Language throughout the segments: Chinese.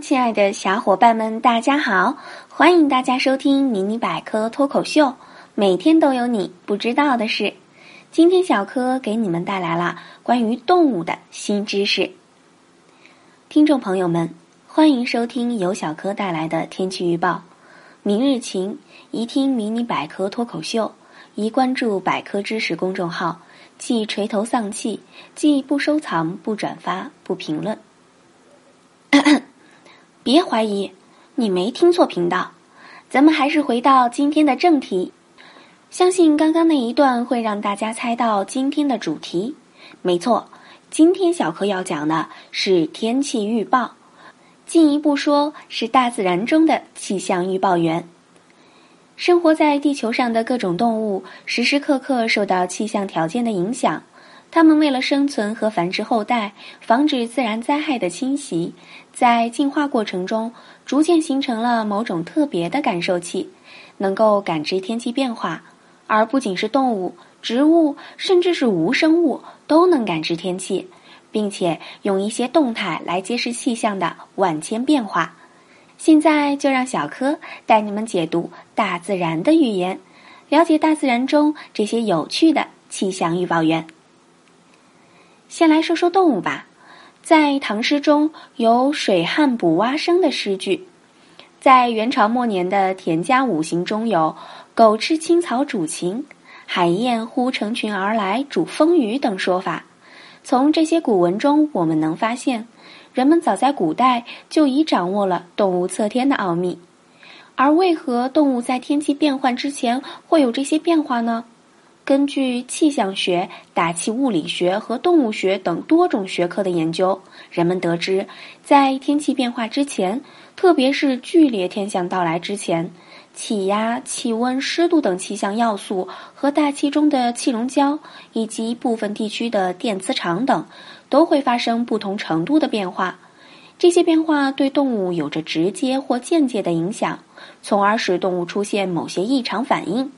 亲爱的小伙伴们，大家好！欢迎大家收听《迷你百科脱口秀》，每天都有你不知道的事。今天小柯给你们带来了关于动物的新知识。听众朋友们，欢迎收听由小柯带来的天气预报。明日晴，宜听迷你百科脱口秀，宜关注百科知识公众号，既垂头丧气，既不收藏、不转发、不评论。别怀疑，你没听错频道。咱们还是回到今天的正题。相信刚刚那一段会让大家猜到今天的主题。没错，今天小柯要讲的是天气预报，进一步说是大自然中的气象预报员。生活在地球上的各种动物，时时刻刻受到气象条件的影响。它们为了生存和繁殖后代，防止自然灾害的侵袭，在进化过程中逐渐形成了某种特别的感受器，能够感知天气变化。而不仅是动物、植物，甚至是无生物都能感知天气，并且用一些动态来揭示气象的万千变化。现在就让小柯带你们解读大自然的语言，了解大自然中这些有趣的气象预报员。先来说说动物吧，在唐诗中有“水旱补蛙声”的诗句，在元朝末年的《田家五行》中有“狗吃青草煮晴，海燕忽成群而来煮风雨”等说法。从这些古文中，我们能发现，人们早在古代就已掌握了动物测天的奥秘。而为何动物在天气变换之前会有这些变化呢？根据气象学、大气物理学和动物学等多种学科的研究，人们得知，在天气变化之前，特别是剧烈天象到来之前，气压、气温、湿度等气象要素和大气中的气溶胶以及部分地区的电磁场等，都会发生不同程度的变化。这些变化对动物有着直接或间接的影响，从而使动物出现某些异常反应。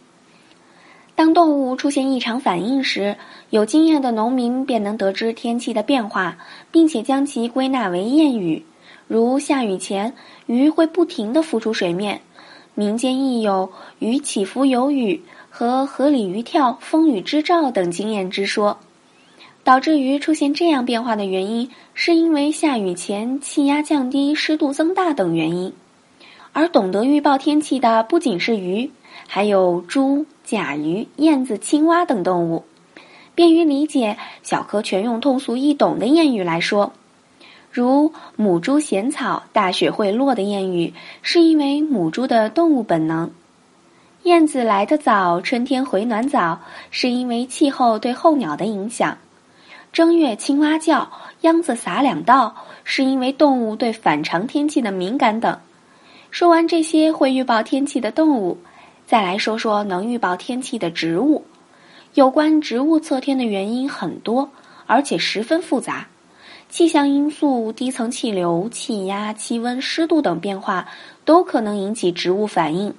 当动物出现异常反应时，有经验的农民便能得知天气的变化，并且将其归纳为谚语，如下雨前鱼会不停地浮出水面。民间亦有“鱼起伏有雨”和“河里鱼跳，风雨之兆”等经验之说。导致鱼出现这样变化的原因，是因为下雨前气压降低、湿度增大等原因。而懂得预报天气的不仅是鱼。还有猪、甲鱼、燕子、青蛙等动物，便于理解。小柯全用通俗易懂的谚语来说，如“母猪衔草，大雪会落”的谚语，是因为母猪的动物本能；“燕子来得早，春天回暖早”，是因为气候对候鸟的影响；“正月青蛙叫，秧子撒两道”，是因为动物对反常天气的敏感等。说完这些会预报天气的动物。再来说说能预报天气的植物。有关植物测天的原因很多，而且十分复杂。气象因素、低层气流、气压、气温、湿度等变化都可能引起植物反应。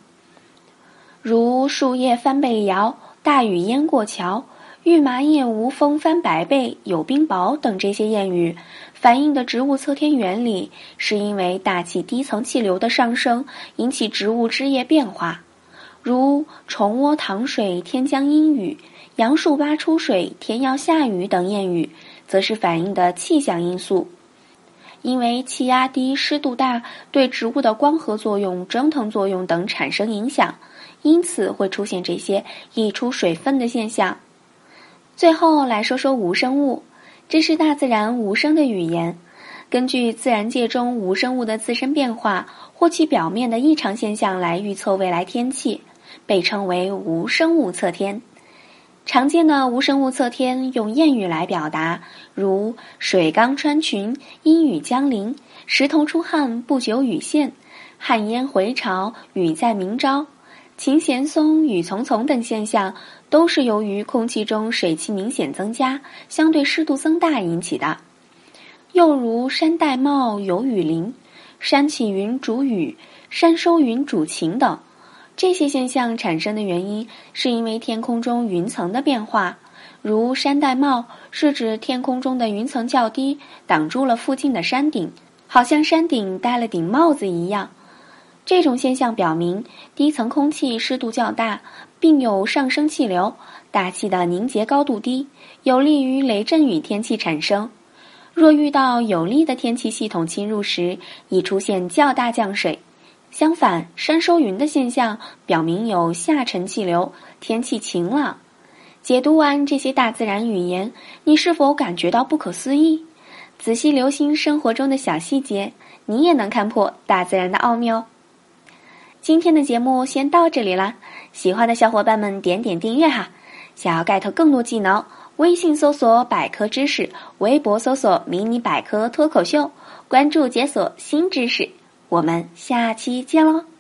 如“树叶翻背摇”“大雨淹过桥”“玉麻叶无风翻白背”“有冰雹”等这些谚语，反映的植物测天原理是因为大气低层气流的上升引起植物枝叶变化。如“虫窝淌水，天将阴雨；杨树挖出水，天要下雨”等谚语，则是反映的气象因素。因为气压低、湿度大，对植物的光合作用、蒸腾作用等产生影响，因此会出现这些溢出水分的现象。最后来说说无生物，这是大自然无声的语言，根据自然界中无生物的自身变化或其表面的异常现象来预测未来天气。被称为无生物测天。常见的无生物测天用谚语来表达，如“水缸穿裙，阴雨将临；石头出汗，不久雨现；旱烟回潮，雨在明朝；琴弦松，雨丛丛”等现象，都是由于空气中水汽明显增加，相对湿度增大引起的。又如“山戴帽，有雨淋；山起云，主雨；山收云，主晴”等。这些现象产生的原因，是因为天空中云层的变化。如“山戴帽”是指天空中的云层较低，挡住了附近的山顶，好像山顶戴了顶帽子一样。这种现象表明，低层空气湿度较大，并有上升气流，大气的凝结高度低，有利于雷阵雨天气产生。若遇到有利的天气系统侵入时，易出现较大降水。相反，山收云的现象表明有下沉气流，天气晴朗。解读完这些大自然语言，你是否感觉到不可思议？仔细留心生活中的小细节，你也能看破大自然的奥妙。今天的节目先到这里啦，喜欢的小伙伴们点点订阅哈。想要 get 更多技能，微信搜索百科知识，微博搜索迷你百科脱口秀，关注解锁新知识。我们下期见喽！